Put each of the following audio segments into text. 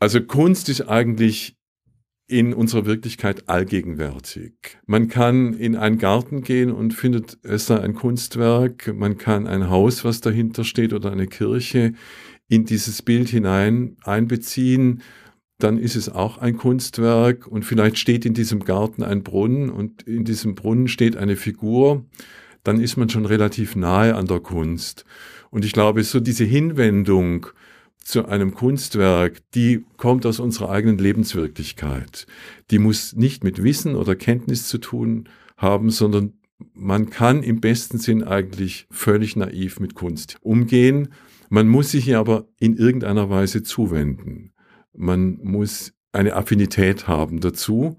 Also Kunst ist eigentlich in unserer Wirklichkeit allgegenwärtig. Man kann in einen Garten gehen und findet es da ein Kunstwerk. Man kann ein Haus, was dahinter steht, oder eine Kirche in dieses Bild hinein einbeziehen. Dann ist es auch ein Kunstwerk und vielleicht steht in diesem Garten ein Brunnen und in diesem Brunnen steht eine Figur. Dann ist man schon relativ nahe an der Kunst. Und ich glaube, so diese Hinwendung zu einem Kunstwerk, die kommt aus unserer eigenen Lebenswirklichkeit. Die muss nicht mit Wissen oder Kenntnis zu tun haben, sondern man kann im besten Sinn eigentlich völlig naiv mit Kunst umgehen. Man muss sich aber in irgendeiner Weise zuwenden. Man muss eine Affinität haben dazu.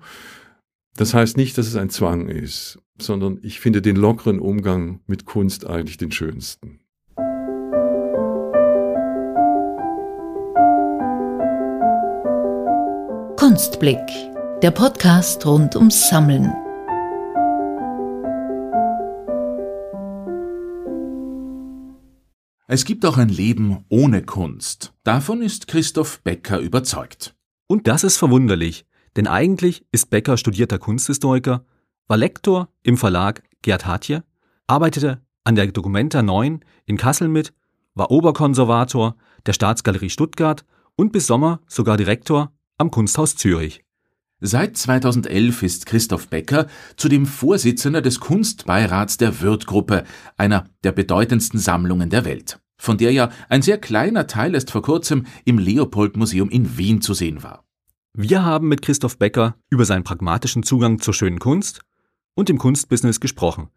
Das heißt nicht, dass es ein Zwang ist, sondern ich finde den lockeren Umgang mit Kunst eigentlich den schönsten. Kunstblick, der Podcast rund ums Sammeln. Es gibt auch ein Leben ohne Kunst. Davon ist Christoph Becker überzeugt. Und das ist verwunderlich, denn eigentlich ist Becker studierter Kunsthistoriker, war Lektor im Verlag Gerd Hatje, arbeitete an der Documenta 9 in Kassel mit, war Oberkonservator der Staatsgalerie Stuttgart und bis Sommer sogar Direktor am Kunsthaus Zürich. Seit 2011 ist Christoph Becker zudem Vorsitzender des Kunstbeirats der Würth-Gruppe, einer der bedeutendsten Sammlungen der Welt, von der ja ein sehr kleiner Teil erst vor kurzem im Leopold-Museum in Wien zu sehen war. Wir haben mit Christoph Becker über seinen pragmatischen Zugang zur schönen Kunst und dem Kunstbusiness gesprochen,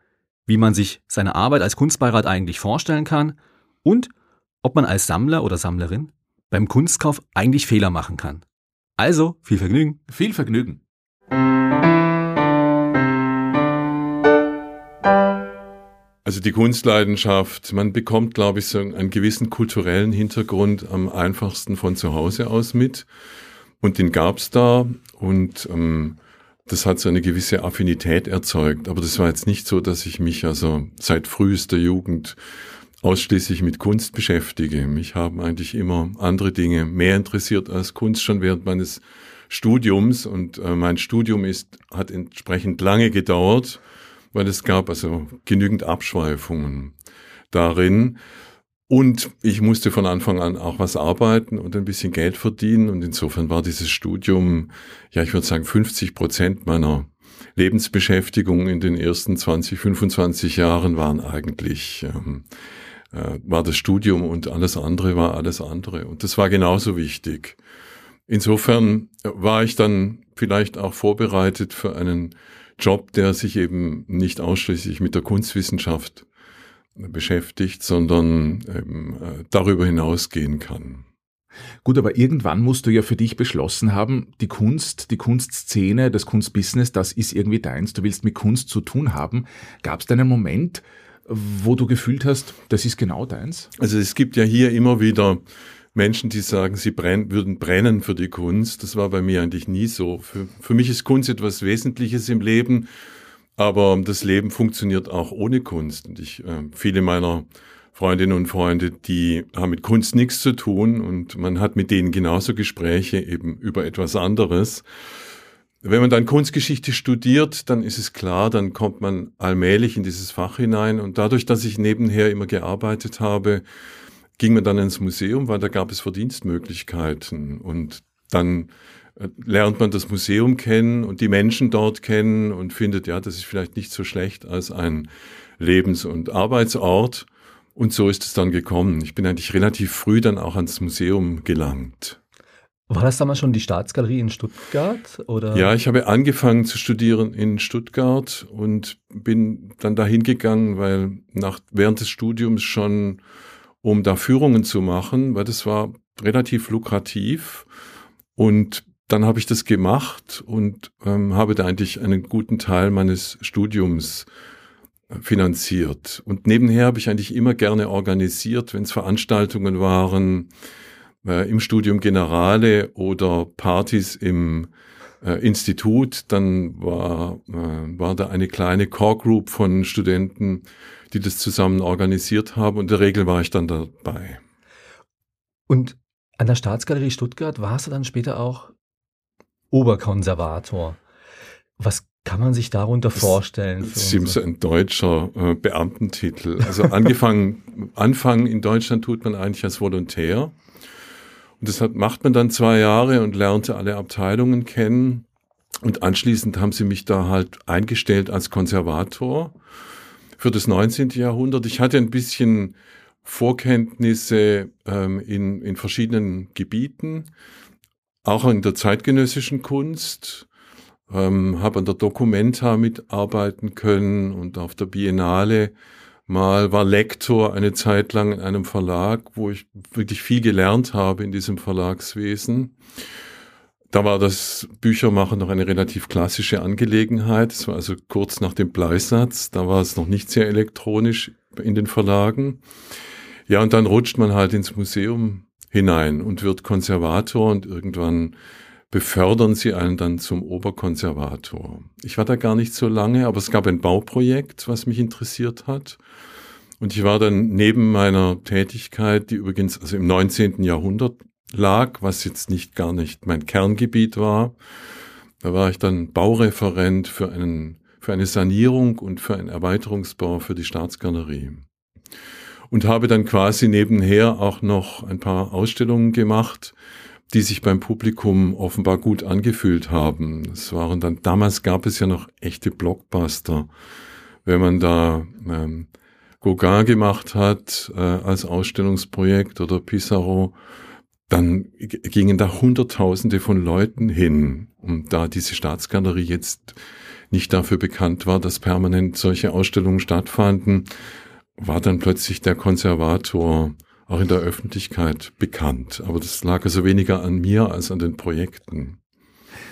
wie man sich seine Arbeit als Kunstbeirat eigentlich vorstellen kann und ob man als Sammler oder Sammlerin beim Kunstkauf eigentlich Fehler machen kann. Also, viel Vergnügen. Viel Vergnügen. Also die Kunstleidenschaft, man bekommt, glaube ich, so einen gewissen kulturellen Hintergrund am einfachsten von zu Hause aus mit. Und den gab's da und ähm, das hat so eine gewisse Affinität erzeugt. Aber das war jetzt nicht so, dass ich mich also seit frühester Jugend ausschließlich mit Kunst beschäftige. Mich haben eigentlich immer andere Dinge mehr interessiert als Kunst schon während meines Studiums. Und äh, mein Studium ist hat entsprechend lange gedauert, weil es gab also genügend Abschweifungen darin. Und ich musste von Anfang an auch was arbeiten und ein bisschen Geld verdienen. Und insofern war dieses Studium ja, ich würde sagen 50 Prozent meiner Lebensbeschäftigung in den ersten 20, 25 Jahren waren eigentlich ähm, äh, war das Studium und alles andere war alles andere. Und das war genauso wichtig. Insofern war ich dann vielleicht auch vorbereitet für einen Job, der sich eben nicht ausschließlich mit der Kunstwissenschaft beschäftigt, sondern eben äh, darüber hinausgehen kann. Gut, aber irgendwann musst du ja für dich beschlossen haben, die Kunst, die Kunstszene, das Kunstbusiness, das ist irgendwie deins, du willst mit Kunst zu tun haben. Gab es da einen Moment, wo du gefühlt hast, das ist genau deins? Also es gibt ja hier immer wieder Menschen, die sagen, sie brenn, würden brennen für die Kunst. Das war bei mir eigentlich nie so. Für, für mich ist Kunst etwas Wesentliches im Leben, aber das Leben funktioniert auch ohne Kunst. Und ich, äh, viele meiner Freundinnen und Freunde, die haben mit Kunst nichts zu tun und man hat mit denen genauso Gespräche eben über etwas anderes. Wenn man dann Kunstgeschichte studiert, dann ist es klar, dann kommt man allmählich in dieses Fach hinein. Und dadurch, dass ich nebenher immer gearbeitet habe, ging man dann ins Museum, weil da gab es Verdienstmöglichkeiten. Und dann äh, lernt man das Museum kennen und die Menschen dort kennen und findet, ja, das ist vielleicht nicht so schlecht als ein Lebens- und Arbeitsort. Und so ist es dann gekommen. Ich bin eigentlich relativ früh dann auch ans Museum gelangt. War das damals schon die Staatsgalerie in Stuttgart? Oder? Ja, ich habe angefangen zu studieren in Stuttgart und bin dann dahin gegangen, weil nach, während des Studiums schon, um da Führungen zu machen, weil das war relativ lukrativ. Und dann habe ich das gemacht und ähm, habe da eigentlich einen guten Teil meines Studiums äh, finanziert. Und nebenher habe ich eigentlich immer gerne organisiert, wenn es Veranstaltungen waren, äh, im Studium Generale oder Partys im äh, Institut, dann war, äh, war da eine kleine Core Group von Studenten, die das zusammen organisiert haben und in der Regel war ich dann dabei. Und An der Staatsgalerie Stuttgart warst du dann später auch Oberkonservator. Was kann man sich darunter vorstellen? Das ist so ein deutscher äh, Beamtentitel. Also angefangen, anfangen in Deutschland tut man eigentlich als Volontär. Und das hat, macht man dann zwei Jahre und lernte alle Abteilungen kennen. Und anschließend haben sie mich da halt eingestellt als Konservator für das 19. Jahrhundert. Ich hatte ein bisschen Vorkenntnisse ähm, in, in verschiedenen Gebieten, auch in der zeitgenössischen Kunst, ähm, habe an der Documenta mitarbeiten können und auf der Biennale mal war Lektor eine Zeit lang in einem Verlag, wo ich wirklich viel gelernt habe in diesem Verlagswesen. Da war das Büchermachen noch eine relativ klassische Angelegenheit. Es war also kurz nach dem Bleisatz. Da war es noch nicht sehr elektronisch in den Verlagen. Ja, und dann rutscht man halt ins Museum hinein und wird Konservator und irgendwann befördern sie einen dann zum Oberkonservator. Ich war da gar nicht so lange, aber es gab ein Bauprojekt, was mich interessiert hat. Und ich war dann neben meiner Tätigkeit, die übrigens also im 19. Jahrhundert lag, was jetzt nicht gar nicht mein Kerngebiet war, da war ich dann Baureferent für einen für eine Sanierung und für einen Erweiterungsbau für die Staatsgalerie und habe dann quasi nebenher auch noch ein paar Ausstellungen gemacht, die sich beim Publikum offenbar gut angefühlt haben. Es waren dann, damals gab es ja noch echte Blockbuster. Wenn man da ähm, Gauguin gemacht hat äh, als Ausstellungsprojekt oder Pissarro, dann gingen da Hunderttausende von Leuten hin. Und da diese Staatsgalerie jetzt nicht dafür bekannt war, dass permanent solche Ausstellungen stattfanden, war dann plötzlich der Konservator auch in der Öffentlichkeit bekannt. Aber das lag also weniger an mir als an den Projekten.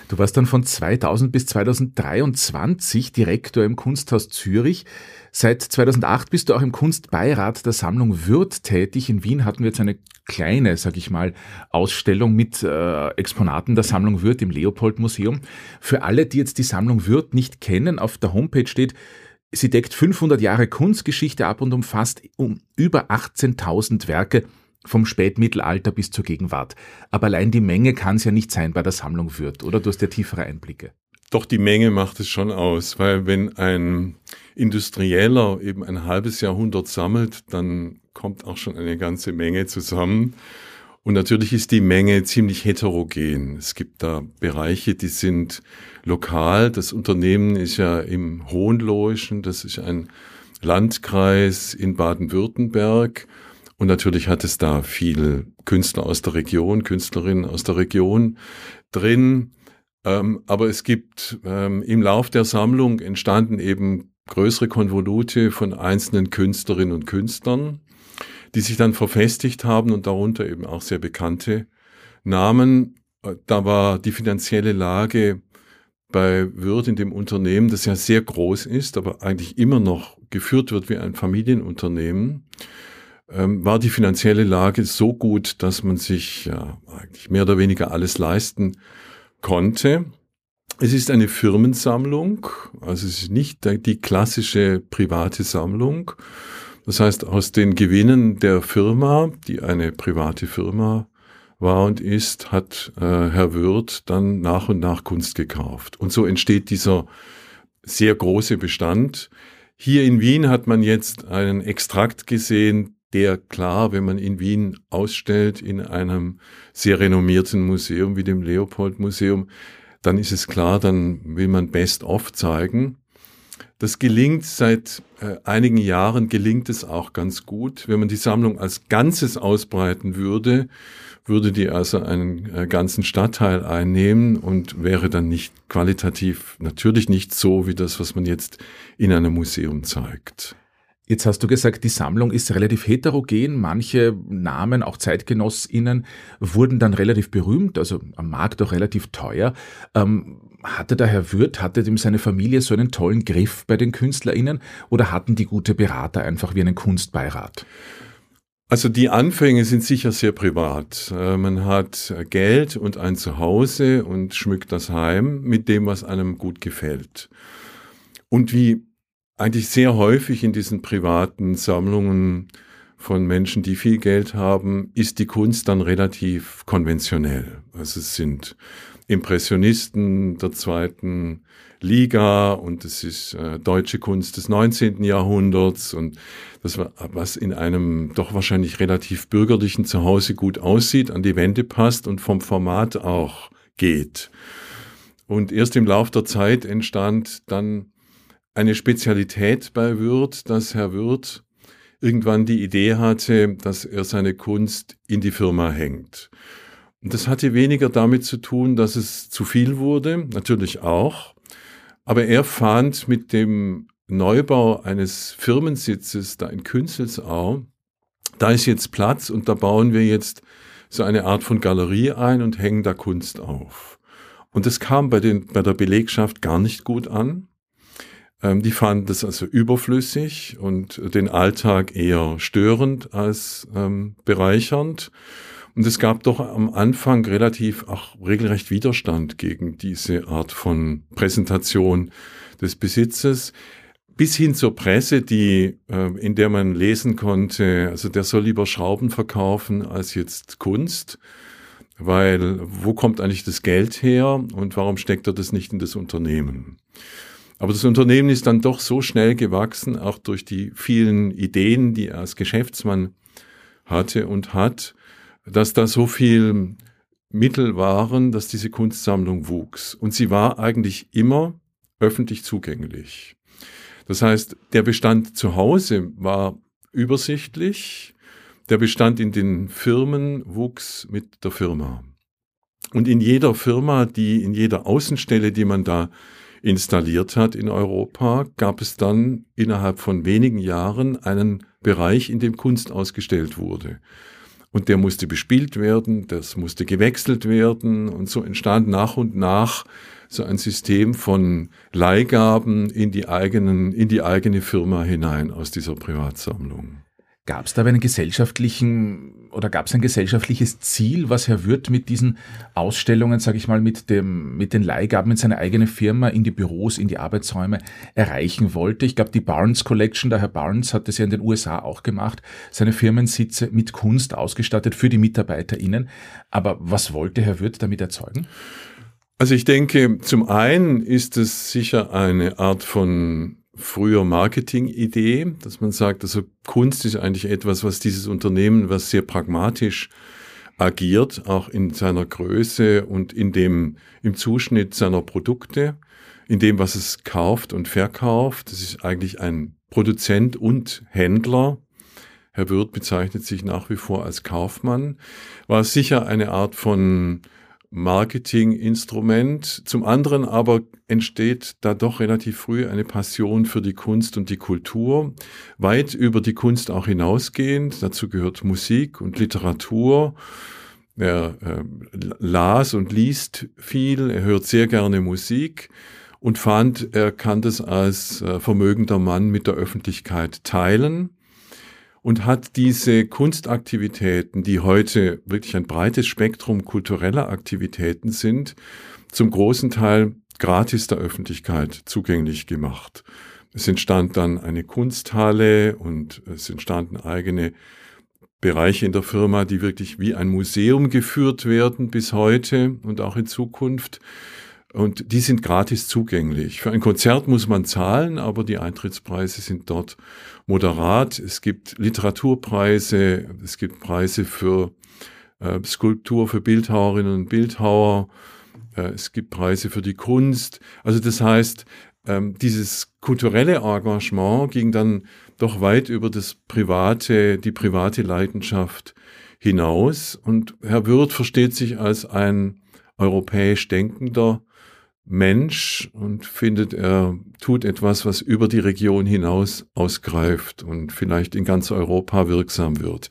Du warst dann von 2000 bis 2023 Direktor im Kunsthaus Zürich. Seit 2008 bist du auch im Kunstbeirat der Sammlung Würth tätig. In Wien hatten wir jetzt eine kleine, sag ich mal, Ausstellung mit äh, Exponaten der Sammlung Würth im Leopold Museum. Für alle, die jetzt die Sammlung Würth nicht kennen, auf der Homepage steht Sie deckt 500 Jahre Kunstgeschichte ab und umfasst um über 18.000 Werke vom Spätmittelalter bis zur Gegenwart. Aber allein die Menge kann es ja nicht sein bei der Sammlung Würth, oder? Du hast ja tiefere Einblicke. Doch die Menge macht es schon aus, weil wenn ein Industrieller eben ein halbes Jahrhundert sammelt, dann kommt auch schon eine ganze Menge zusammen. Und natürlich ist die Menge ziemlich heterogen. Es gibt da Bereiche, die sind lokal. Das Unternehmen ist ja im Hohenlohischen, das ist ein Landkreis in Baden-Württemberg. Und natürlich hat es da viele Künstler aus der Region, Künstlerinnen aus der Region drin. Ähm, aber es gibt ähm, im Lauf der Sammlung entstanden eben größere Konvolute von einzelnen Künstlerinnen und Künstlern die sich dann verfestigt haben und darunter eben auch sehr bekannte Namen. Da war die finanzielle Lage bei Würth in dem Unternehmen, das ja sehr groß ist, aber eigentlich immer noch geführt wird wie ein Familienunternehmen, ähm, war die finanzielle Lage so gut, dass man sich ja eigentlich mehr oder weniger alles leisten konnte. Es ist eine Firmensammlung, also es ist nicht die klassische private Sammlung, das heißt, aus den Gewinnen der Firma, die eine private Firma war und ist, hat äh, Herr Würth dann nach und nach Kunst gekauft. Und so entsteht dieser sehr große Bestand. Hier in Wien hat man jetzt einen Extrakt gesehen, der klar, wenn man in Wien ausstellt, in einem sehr renommierten Museum wie dem Leopold Museum, dann ist es klar, dann will man Best of zeigen. Das gelingt seit äh, einigen Jahren, gelingt es auch ganz gut. Wenn man die Sammlung als Ganzes ausbreiten würde, würde die also einen äh, ganzen Stadtteil einnehmen und wäre dann nicht qualitativ natürlich nicht so wie das, was man jetzt in einem Museum zeigt. Jetzt hast du gesagt, die Sammlung ist relativ heterogen. Manche Namen, auch ZeitgenossInnen, wurden dann relativ berühmt, also am Markt auch relativ teuer. Ähm, hatte der Herr Würth, hatte dem seine Familie so einen tollen Griff bei den KünstlerInnen oder hatten die gute Berater einfach wie einen Kunstbeirat? Also die Anfänge sind sicher sehr privat. Äh, man hat Geld und ein Zuhause und schmückt das Heim mit dem, was einem gut gefällt. Und wie eigentlich sehr häufig in diesen privaten Sammlungen von Menschen, die viel Geld haben, ist die Kunst dann relativ konventionell. Also es sind Impressionisten der zweiten Liga und es ist äh, deutsche Kunst des 19. Jahrhunderts und das war, was in einem doch wahrscheinlich relativ bürgerlichen Zuhause gut aussieht, an die Wände passt und vom Format auch geht. Und erst im Lauf der Zeit entstand dann eine Spezialität bei Würth, dass Herr Würth irgendwann die Idee hatte, dass er seine Kunst in die Firma hängt. Und das hatte weniger damit zu tun, dass es zu viel wurde, natürlich auch, aber er fand mit dem Neubau eines Firmensitzes da in Künzelsau, da ist jetzt Platz und da bauen wir jetzt so eine Art von Galerie ein und hängen da Kunst auf. Und das kam bei, den, bei der Belegschaft gar nicht gut an. Ähm, die fanden das also überflüssig und den Alltag eher störend als ähm, bereichernd. Und es gab doch am Anfang relativ auch regelrecht Widerstand gegen diese Art von Präsentation des Besitzes bis hin zur Presse, die, äh, in der man lesen konnte, also der soll lieber Schrauben verkaufen als jetzt Kunst, weil wo kommt eigentlich das Geld her und warum steckt er das nicht in das Unternehmen? Aber das Unternehmen ist dann doch so schnell gewachsen, auch durch die vielen Ideen, die er als Geschäftsmann hatte und hat, dass da so viel Mittel waren, dass diese Kunstsammlung wuchs. Und sie war eigentlich immer öffentlich zugänglich. Das heißt, der Bestand zu Hause war übersichtlich, der Bestand in den Firmen wuchs mit der Firma. Und in jeder Firma, die, in jeder Außenstelle, die man da installiert hat in Europa, gab es dann innerhalb von wenigen Jahren einen Bereich, in dem Kunst ausgestellt wurde. Und der musste bespielt werden, das musste gewechselt werden und so entstand nach und nach so ein System von Leihgaben in die eigenen, in die eigene Firma hinein aus dieser Privatsammlung. Gab es da einen gesellschaftlichen oder gab es ein gesellschaftliches Ziel, was Herr Würth mit diesen Ausstellungen, sage ich mal, mit dem mit den Leihgaben in seine eigene Firma, in die Büros, in die Arbeitsräume erreichen wollte? Ich glaube, die Barnes Collection, der Herr Barnes hat das ja in den USA auch gemacht, seine Firmensitze mit Kunst ausgestattet für die MitarbeiterInnen. Aber was wollte Herr Würth damit erzeugen? Also ich denke, zum einen ist es sicher eine Art von früher Marketing-Idee, dass man sagt, also Kunst ist eigentlich etwas, was dieses Unternehmen, was sehr pragmatisch agiert, auch in seiner Größe und in dem, im Zuschnitt seiner Produkte, in dem, was es kauft und verkauft. Das ist eigentlich ein Produzent und Händler. Herr Wirth bezeichnet sich nach wie vor als Kaufmann. War sicher eine Art von Marketinginstrument. Zum anderen aber entsteht da doch relativ früh eine Passion für die Kunst und die Kultur, weit über die Kunst auch hinausgehend. Dazu gehört Musik und Literatur. Er äh, las und liest viel, er hört sehr gerne Musik und fand, er kann das als äh, vermögender Mann mit der Öffentlichkeit teilen und hat diese Kunstaktivitäten, die heute wirklich ein breites Spektrum kultureller Aktivitäten sind, zum großen Teil gratis der Öffentlichkeit zugänglich gemacht. Es entstand dann eine Kunsthalle und es entstanden eigene Bereiche in der Firma, die wirklich wie ein Museum geführt werden bis heute und auch in Zukunft. Und die sind gratis zugänglich. Für ein Konzert muss man zahlen, aber die Eintrittspreise sind dort moderat. Es gibt Literaturpreise, es gibt Preise für äh, Skulptur für Bildhauerinnen und Bildhauer, äh, es gibt Preise für die Kunst. Also das heißt, ähm, dieses kulturelle Engagement ging dann doch weit über das private, die private Leidenschaft hinaus. Und Herr Würth versteht sich als ein europäisch denkender Mensch und findet, er tut etwas, was über die Region hinaus ausgreift und vielleicht in ganz Europa wirksam wird.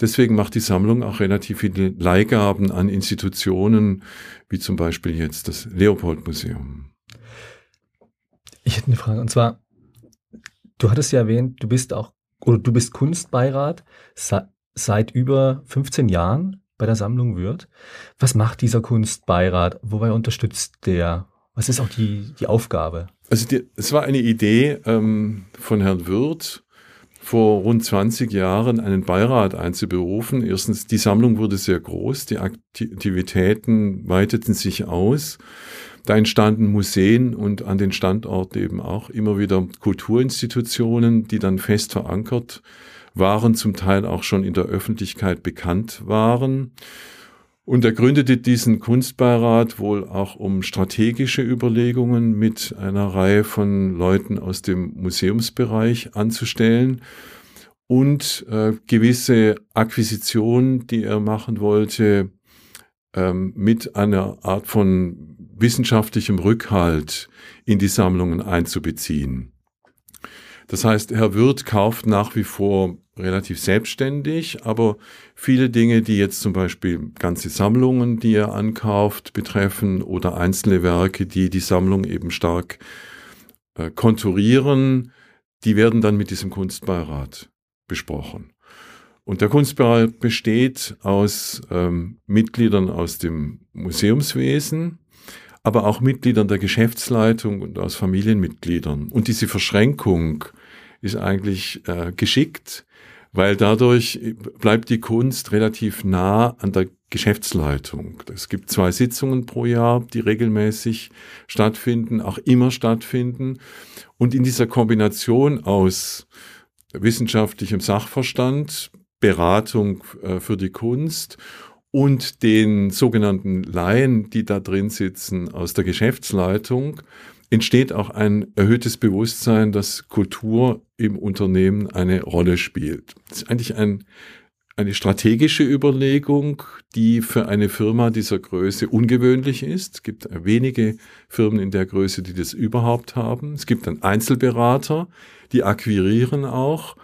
Deswegen macht die Sammlung auch relativ viele Leihgaben an Institutionen, wie zum Beispiel jetzt das Leopold-Museum. Ich hätte eine Frage, und zwar, du hattest ja erwähnt, du bist auch, oder du bist Kunstbeirat seit über 15 Jahren bei der Sammlung Würth. Was macht dieser Kunstbeirat? Wobei unterstützt der? Was ist auch die, die Aufgabe? Also die, es war eine Idee ähm, von Herrn Würth vor rund 20 Jahren einen Beirat einzuberufen. Erstens, die Sammlung wurde sehr groß, die Aktivitäten weiteten sich aus. Da entstanden Museen und an den Standorten eben auch immer wieder Kulturinstitutionen, die dann fest verankert waren, zum Teil auch schon in der Öffentlichkeit bekannt waren. Und er gründete diesen Kunstbeirat wohl auch um strategische Überlegungen mit einer Reihe von Leuten aus dem Museumsbereich anzustellen und äh, gewisse Akquisitionen, die er machen wollte, ähm, mit einer Art von wissenschaftlichem Rückhalt in die Sammlungen einzubeziehen. Das heißt, Herr Wirth kauft nach wie vor relativ selbstständig, aber viele Dinge, die jetzt zum Beispiel ganze Sammlungen, die er ankauft, betreffen oder einzelne Werke, die die Sammlung eben stark äh, konturieren, die werden dann mit diesem Kunstbeirat besprochen. Und der Kunstbeirat besteht aus ähm, Mitgliedern aus dem Museumswesen, aber auch Mitgliedern der Geschäftsleitung und aus Familienmitgliedern. Und diese Verschränkung ist eigentlich äh, geschickt, weil dadurch bleibt die Kunst relativ nah an der Geschäftsleitung. Es gibt zwei Sitzungen pro Jahr, die regelmäßig stattfinden, auch immer stattfinden. Und in dieser Kombination aus wissenschaftlichem Sachverstand, Beratung äh, für die Kunst und den sogenannten Laien, die da drin sitzen aus der Geschäftsleitung, entsteht auch ein erhöhtes Bewusstsein, dass Kultur im Unternehmen eine Rolle spielt. Das ist eigentlich ein, eine strategische Überlegung, die für eine Firma dieser Größe ungewöhnlich ist. Es gibt wenige Firmen in der Größe, die das überhaupt haben. Es gibt dann Einzelberater, die akquirieren auch.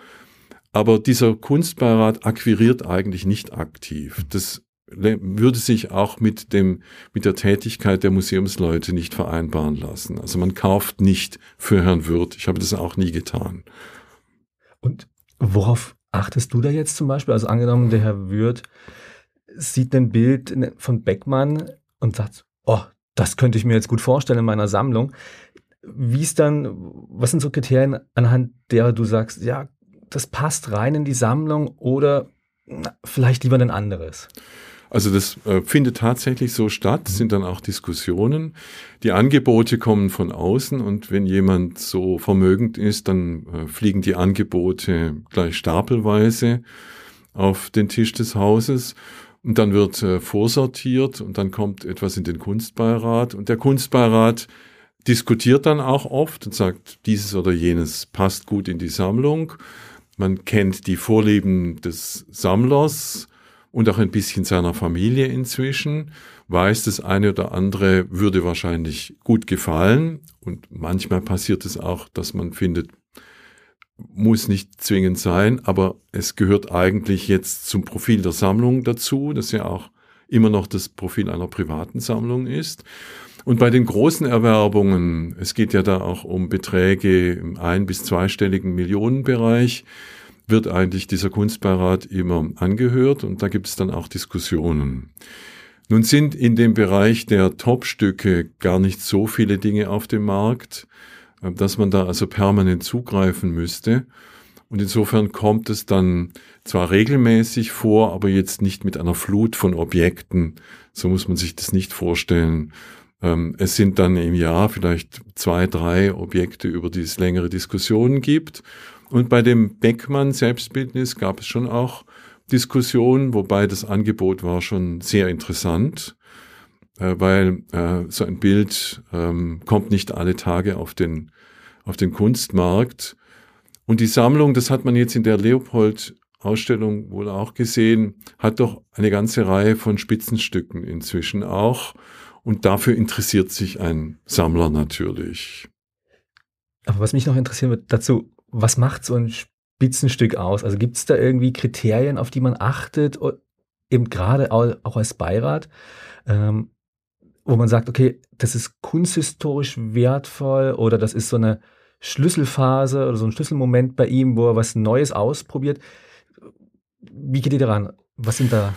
Aber dieser Kunstbeirat akquiriert eigentlich nicht aktiv. Das würde sich auch mit dem, mit der Tätigkeit der Museumsleute nicht vereinbaren lassen. Also man kauft nicht für Herrn Wirth. Ich habe das auch nie getan. Und worauf achtest du da jetzt zum Beispiel? Also angenommen, der Herr Wirth sieht ein Bild von Beckmann und sagt, oh, das könnte ich mir jetzt gut vorstellen in meiner Sammlung. Wie ist dann, was sind so Kriterien, anhand derer du sagst, ja, das passt rein in die Sammlung oder na, vielleicht lieber ein anderes? Also das äh, findet tatsächlich so statt, sind dann auch Diskussionen. Die Angebote kommen von außen und wenn jemand so vermögend ist, dann äh, fliegen die Angebote gleich stapelweise auf den Tisch des Hauses. Und dann wird äh, vorsortiert und dann kommt etwas in den Kunstbeirat. Und der Kunstbeirat diskutiert dann auch oft und sagt, dieses oder jenes passt gut in die Sammlung. Man kennt die Vorlieben des Sammlers und auch ein bisschen seiner Familie inzwischen, weiß, das eine oder andere würde wahrscheinlich gut gefallen. Und manchmal passiert es auch, dass man findet, muss nicht zwingend sein, aber es gehört eigentlich jetzt zum Profil der Sammlung dazu, das ja auch immer noch das Profil einer privaten Sammlung ist. Und bei den großen Erwerbungen, es geht ja da auch um Beträge im ein- bis zweistelligen Millionenbereich, wird eigentlich dieser Kunstbeirat immer angehört und da gibt es dann auch Diskussionen. Nun sind in dem Bereich der Top-Stücke gar nicht so viele Dinge auf dem Markt, äh, dass man da also permanent zugreifen müsste. Und insofern kommt es dann zwar regelmäßig vor, aber jetzt nicht mit einer Flut von Objekten. So muss man sich das nicht vorstellen. Ähm, es sind dann im Jahr vielleicht zwei, drei Objekte, über die es längere Diskussionen gibt. Und bei dem Beckmann-Selbstbildnis gab es schon auch Diskussionen, wobei das Angebot war schon sehr interessant, äh, weil äh, so ein Bild ähm, kommt nicht alle Tage auf den, auf den Kunstmarkt. Und die Sammlung, das hat man jetzt in der Leopold-Ausstellung wohl auch gesehen, hat doch eine ganze Reihe von Spitzenstücken inzwischen auch. Und dafür interessiert sich ein Sammler natürlich. Aber was mich noch interessieren wird, dazu, was macht so ein Spitzenstück aus? Also gibt es da irgendwie Kriterien, auf die man achtet, eben gerade auch als Beirat, ähm, wo man sagt, okay, das ist kunsthistorisch wertvoll oder das ist so eine Schlüsselphase oder so ein Schlüsselmoment bei ihm, wo er was Neues ausprobiert. Wie geht ihr daran? Was sind da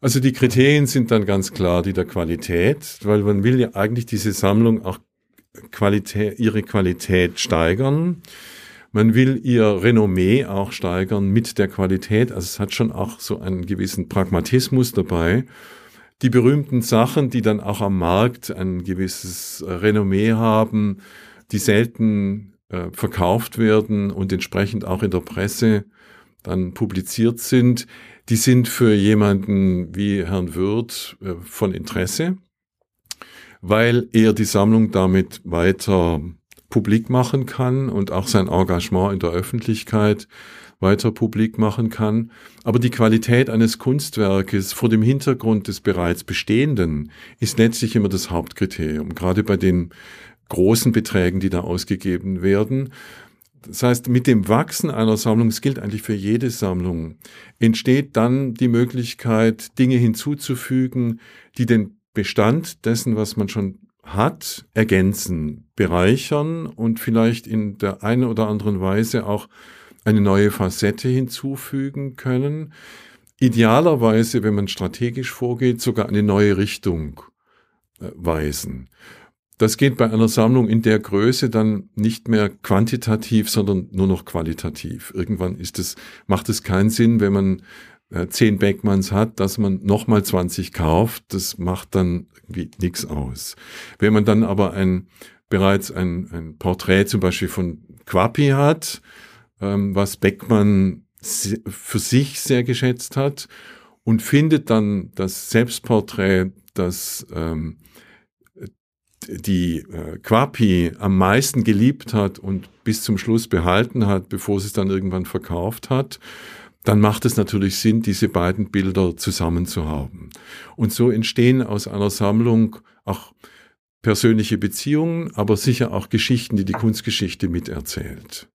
also die Kriterien sind dann ganz klar die der Qualität, weil man will ja eigentlich diese Sammlung auch Qualität, ihre Qualität steigern. Man will ihr Renommee auch steigern mit der Qualität. Also es hat schon auch so einen gewissen Pragmatismus dabei. Die berühmten Sachen, die dann auch am Markt ein gewisses Renommee haben, die selten äh, verkauft werden und entsprechend auch in der Presse dann publiziert sind, die sind für jemanden wie Herrn Würth äh, von Interesse, weil er die Sammlung damit weiter publik machen kann und auch sein Engagement in der Öffentlichkeit weiter publik machen kann. Aber die Qualität eines Kunstwerkes vor dem Hintergrund des bereits Bestehenden ist letztlich immer das Hauptkriterium, gerade bei den großen Beträgen, die da ausgegeben werden. Das heißt, mit dem Wachsen einer Sammlung, es gilt eigentlich für jede Sammlung, entsteht dann die Möglichkeit, Dinge hinzuzufügen, die den Bestand dessen, was man schon hat, ergänzen, bereichern und vielleicht in der einen oder anderen Weise auch eine neue Facette hinzufügen können. Idealerweise, wenn man strategisch vorgeht, sogar eine neue Richtung äh, weisen. Das geht bei einer Sammlung in der Größe dann nicht mehr quantitativ, sondern nur noch qualitativ. Irgendwann ist es, macht es keinen Sinn, wenn man äh, zehn Beckmanns hat, dass man nochmal 20 kauft. Das macht dann irgendwie nichts aus. Wenn man dann aber ein, bereits ein, ein Porträt zum Beispiel von Quapi hat, ähm, was Beckmann für sich sehr geschätzt hat und findet dann das Selbstporträt, das ähm, die äh, Quapi am meisten geliebt hat und bis zum Schluss behalten hat, bevor sie es dann irgendwann verkauft hat, dann macht es natürlich Sinn, diese beiden Bilder zusammen zu haben. Und so entstehen aus einer Sammlung auch persönliche Beziehungen, aber sicher auch Geschichten, die die Kunstgeschichte miterzählt.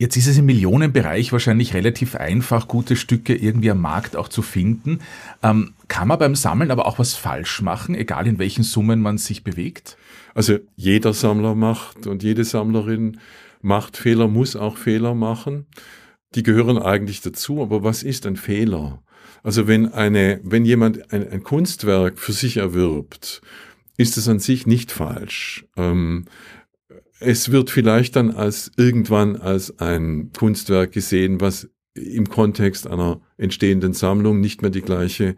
Jetzt ist es im Millionenbereich wahrscheinlich relativ einfach, gute Stücke irgendwie am Markt auch zu finden. Ähm, kann man beim Sammeln aber auch was falsch machen, egal in welchen Summen man sich bewegt? Also jeder Sammler macht und jede Sammlerin macht Fehler, muss auch Fehler machen. Die gehören eigentlich dazu, aber was ist ein Fehler? Also wenn eine, wenn jemand ein, ein Kunstwerk für sich erwirbt, ist es an sich nicht falsch. Ähm, es wird vielleicht dann als irgendwann als ein Kunstwerk gesehen, was im Kontext einer entstehenden Sammlung nicht mehr die gleiche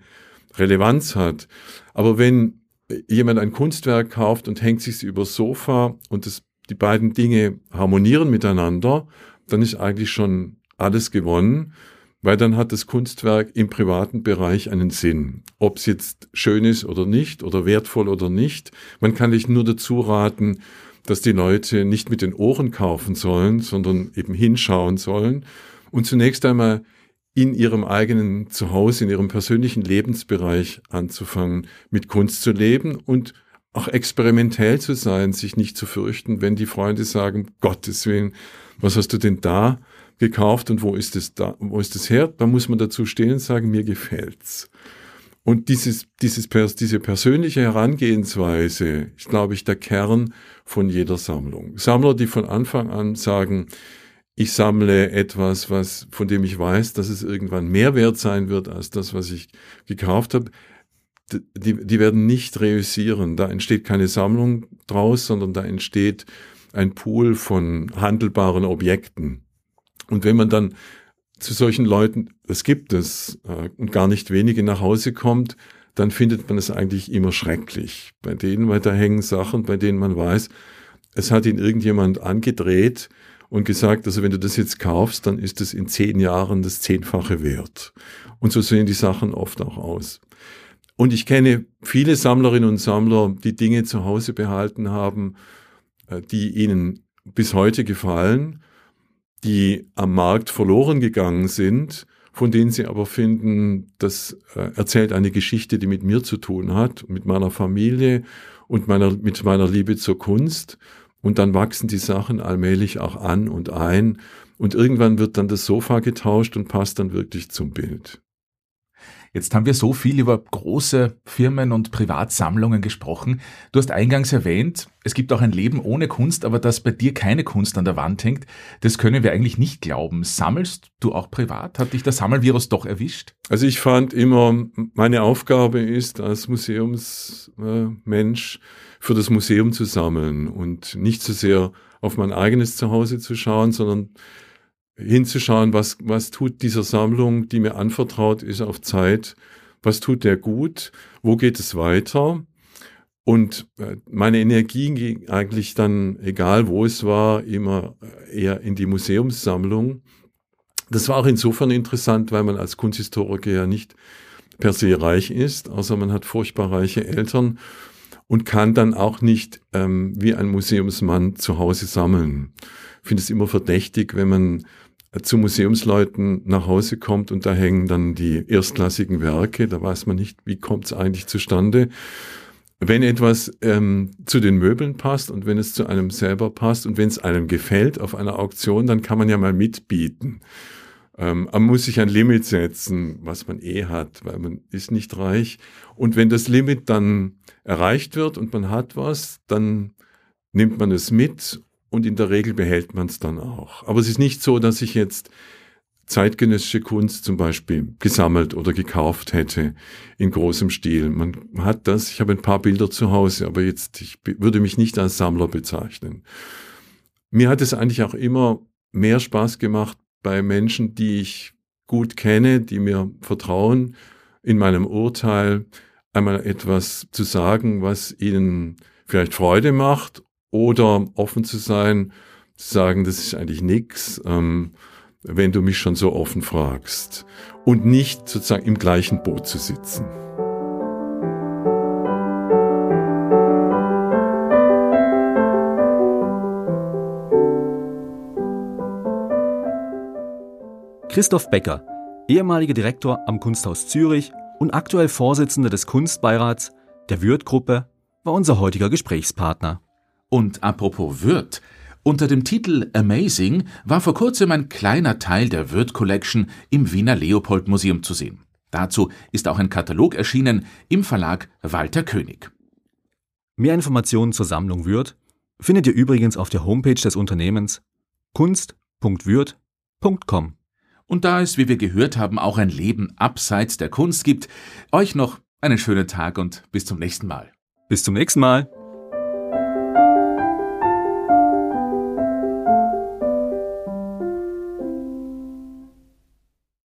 Relevanz hat. Aber wenn jemand ein Kunstwerk kauft und hängt sich übers Sofa und das, die beiden Dinge harmonieren miteinander, dann ist eigentlich schon alles gewonnen, weil dann hat das Kunstwerk im privaten Bereich einen Sinn. Ob es jetzt schön ist oder nicht oder wertvoll oder nicht. Man kann nicht nur dazu raten, dass die Leute nicht mit den Ohren kaufen sollen, sondern eben hinschauen sollen und zunächst einmal in ihrem eigenen Zuhause, in ihrem persönlichen Lebensbereich anzufangen, mit Kunst zu leben und auch experimentell zu sein, sich nicht zu fürchten, wenn die Freunde sagen, Gottes Willen, was hast du denn da gekauft und wo ist es da, wo ist es her? Da muss man dazu stehen und sagen, mir gefällt's. Und dieses, dieses, diese persönliche Herangehensweise ist, glaube ich, der Kern von jeder Sammlung. Sammler, die von Anfang an sagen, ich sammle etwas, was, von dem ich weiß, dass es irgendwann mehr wert sein wird als das, was ich gekauft habe, die, die werden nicht reüssieren. Da entsteht keine Sammlung draus, sondern da entsteht ein Pool von handelbaren Objekten. Und wenn man dann zu solchen Leuten, das gibt es, äh, und gar nicht wenige nach Hause kommt, dann findet man es eigentlich immer schrecklich. Bei denen, weil da hängen Sachen, bei denen man weiß, es hat ihn irgendjemand angedreht und gesagt, also wenn du das jetzt kaufst, dann ist es in zehn Jahren das Zehnfache wert. Und so sehen die Sachen oft auch aus. Und ich kenne viele Sammlerinnen und Sammler, die Dinge zu Hause behalten haben, äh, die ihnen bis heute gefallen die am Markt verloren gegangen sind, von denen sie aber finden, das äh, erzählt eine Geschichte, die mit mir zu tun hat, mit meiner Familie und meiner, mit meiner Liebe zur Kunst. Und dann wachsen die Sachen allmählich auch an und ein. Und irgendwann wird dann das Sofa getauscht und passt dann wirklich zum Bild. Jetzt haben wir so viel über große Firmen und Privatsammlungen gesprochen. Du hast eingangs erwähnt, es gibt auch ein Leben ohne Kunst, aber dass bei dir keine Kunst an der Wand hängt, das können wir eigentlich nicht glauben. Sammelst du auch privat? Hat dich der Sammelvirus doch erwischt? Also ich fand immer, meine Aufgabe ist als Museumsmensch für das Museum zu sammeln und nicht so sehr auf mein eigenes Zuhause zu schauen, sondern hinzuschauen, was, was tut dieser Sammlung, die mir anvertraut ist auf Zeit, was tut der gut, wo geht es weiter. Und äh, meine Energie ging eigentlich dann, egal wo es war, immer eher in die Museumssammlung. Das war auch insofern interessant, weil man als Kunsthistoriker ja nicht per se reich ist, außer man hat furchtbar reiche Eltern und kann dann auch nicht ähm, wie ein Museumsmann zu Hause sammeln. Finde es immer verdächtig, wenn man zu Museumsleuten nach Hause kommt und da hängen dann die erstklassigen Werke, da weiß man nicht, wie kommt es eigentlich zustande. Wenn etwas ähm, zu den Möbeln passt und wenn es zu einem selber passt und wenn es einem gefällt auf einer Auktion, dann kann man ja mal mitbieten. Ähm, man muss sich ein Limit setzen, was man eh hat, weil man ist nicht reich. Und wenn das Limit dann erreicht wird und man hat was, dann nimmt man es mit und in der Regel behält man es dann auch. Aber es ist nicht so, dass ich jetzt zeitgenössische Kunst zum Beispiel gesammelt oder gekauft hätte in großem Stil. Man hat das, ich habe ein paar Bilder zu Hause, aber jetzt, ich würde mich nicht als Sammler bezeichnen. Mir hat es eigentlich auch immer mehr Spaß gemacht bei Menschen, die ich gut kenne, die mir vertrauen, in meinem Urteil einmal etwas zu sagen, was ihnen vielleicht Freude macht oder offen zu sein, zu sagen, das ist eigentlich nix, ähm, wenn du mich schon so offen fragst und nicht sozusagen im gleichen Boot zu sitzen. Christoph Becker, ehemaliger Direktor am Kunsthaus Zürich und aktuell Vorsitzender des Kunstbeirats der Würth-Gruppe, war unser heutiger Gesprächspartner. Und apropos Würth, unter dem Titel Amazing war vor kurzem ein kleiner Teil der Würth Collection im Wiener Leopold Museum zu sehen. Dazu ist auch ein Katalog erschienen im Verlag Walter König. Mehr Informationen zur Sammlung Würth findet ihr übrigens auf der Homepage des Unternehmens kunst.würth.com. Und da es, wie wir gehört haben, auch ein Leben abseits der Kunst gibt, euch noch einen schönen Tag und bis zum nächsten Mal. Bis zum nächsten Mal.